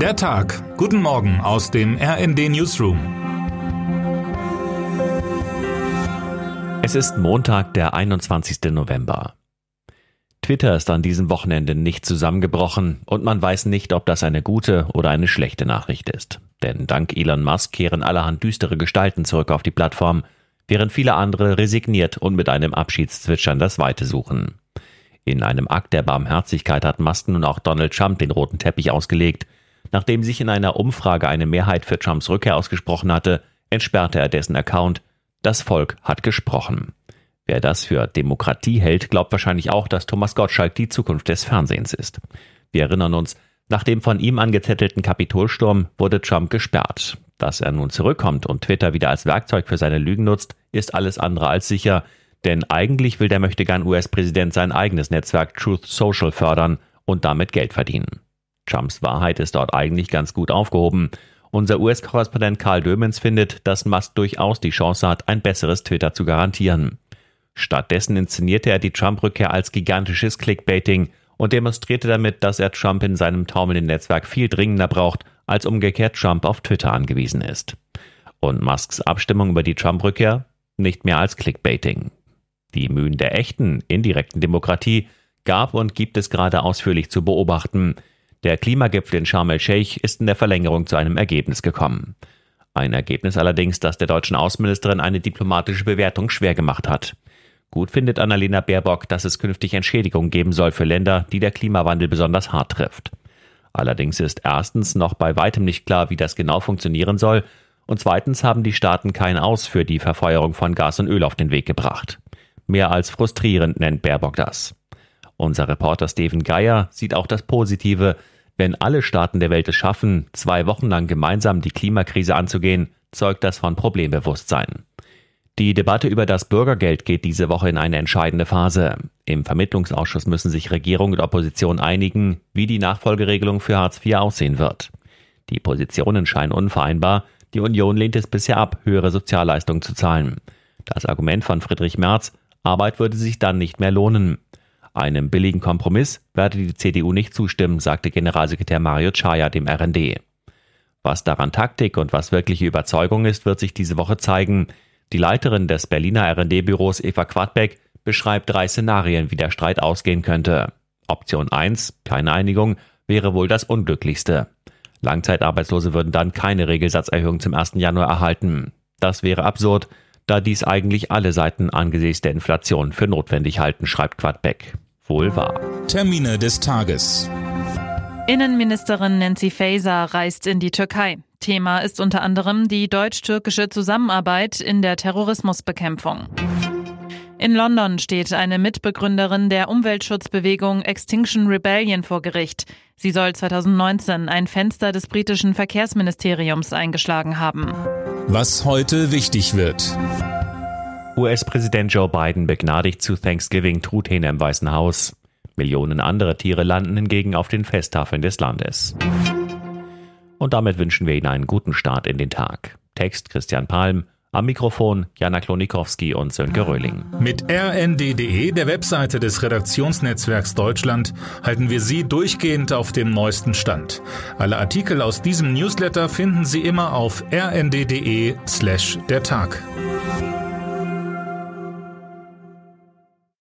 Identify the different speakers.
Speaker 1: Der Tag. Guten Morgen aus dem RND Newsroom.
Speaker 2: Es ist Montag, der 21. November. Twitter ist an diesem Wochenende nicht zusammengebrochen und man weiß nicht, ob das eine gute oder eine schlechte Nachricht ist. Denn dank Elon Musk kehren allerhand düstere Gestalten zurück auf die Plattform, während viele andere resigniert und mit einem Abschiedszwitschern das Weite suchen. In einem Akt der Barmherzigkeit hat Musk nun auch Donald Trump den roten Teppich ausgelegt, Nachdem sich in einer Umfrage eine Mehrheit für Trumps Rückkehr ausgesprochen hatte, entsperrte er dessen Account. Das Volk hat gesprochen. Wer das für Demokratie hält, glaubt wahrscheinlich auch, dass Thomas Gottschalk die Zukunft des Fernsehens ist. Wir erinnern uns, nach dem von ihm angezettelten Kapitolsturm wurde Trump gesperrt. Dass er nun zurückkommt und Twitter wieder als Werkzeug für seine Lügen nutzt, ist alles andere als sicher, denn eigentlich will der möchtegern US-Präsident sein eigenes Netzwerk Truth Social fördern und damit Geld verdienen. Trumps Wahrheit ist dort eigentlich ganz gut aufgehoben. Unser US-Korrespondent Karl Dömens findet, dass Musk durchaus die Chance hat, ein besseres Twitter zu garantieren. Stattdessen inszenierte er die Trump-Rückkehr als gigantisches Clickbaiting und demonstrierte damit, dass er Trump in seinem taumelnden Netzwerk viel dringender braucht, als umgekehrt Trump auf Twitter angewiesen ist. Und Musks Abstimmung über die Trump-Rückkehr nicht mehr als Clickbaiting. Die Mühen der echten, indirekten Demokratie gab und gibt es gerade ausführlich zu beobachten. Der Klimagipfel in Sharm el-Sheikh ist in der Verlängerung zu einem Ergebnis gekommen. Ein Ergebnis allerdings, das der deutschen Außenministerin eine diplomatische Bewertung schwer gemacht hat. Gut findet Annalena Baerbock, dass es künftig Entschädigungen geben soll für Länder, die der Klimawandel besonders hart trifft. Allerdings ist erstens noch bei weitem nicht klar, wie das genau funktionieren soll, und zweitens haben die Staaten kein Aus für die Verfeuerung von Gas und Öl auf den Weg gebracht. Mehr als frustrierend nennt Baerbock das. Unser Reporter Steven Geier sieht auch das Positive, wenn alle Staaten der Welt es schaffen, zwei Wochen lang gemeinsam die Klimakrise anzugehen, zeugt das von Problembewusstsein. Die Debatte über das Bürgergeld geht diese Woche in eine entscheidende Phase. Im Vermittlungsausschuss müssen sich Regierung und Opposition einigen, wie die Nachfolgeregelung für Hartz IV aussehen wird. Die Positionen scheinen unvereinbar. Die Union lehnt es bisher ab, höhere Sozialleistungen zu zahlen. Das Argument von Friedrich Merz, Arbeit würde sich dann nicht mehr lohnen. Einem billigen Kompromiss werde die CDU nicht zustimmen, sagte Generalsekretär Mario Chaya dem RND. Was daran Taktik und was wirkliche Überzeugung ist, wird sich diese Woche zeigen. Die Leiterin des Berliner RND-Büros Eva Quadbeck beschreibt drei Szenarien, wie der Streit ausgehen könnte. Option 1, keine Einigung, wäre wohl das unglücklichste. Langzeitarbeitslose würden dann keine Regelsatzerhöhung zum 1. Januar erhalten. Das wäre absurd, da dies eigentlich alle Seiten angesichts der Inflation für notwendig halten, schreibt Quadbeck. Wohl wahr.
Speaker 1: Termine des Tages.
Speaker 3: Innenministerin Nancy Faeser reist in die Türkei. Thema ist unter anderem die deutsch-türkische Zusammenarbeit in der Terrorismusbekämpfung. In London steht eine Mitbegründerin der Umweltschutzbewegung Extinction Rebellion vor Gericht. Sie soll 2019 ein Fenster des britischen Verkehrsministeriums eingeschlagen haben.
Speaker 1: Was heute wichtig wird.
Speaker 2: US-Präsident Joe Biden begnadigt zu Thanksgiving Truthähne im Weißen Haus. Millionen andere Tiere landen hingegen auf den Festtafeln des Landes. Und damit wünschen wir Ihnen einen guten Start in den Tag. Text Christian Palm, am Mikrofon Jana Klonikowski und Sönke Röhling.
Speaker 1: Mit rnd.de, der Webseite des Redaktionsnetzwerks Deutschland, halten wir Sie durchgehend auf dem neuesten Stand. Alle Artikel aus diesem Newsletter finden Sie immer auf rnd.de slash der Tag.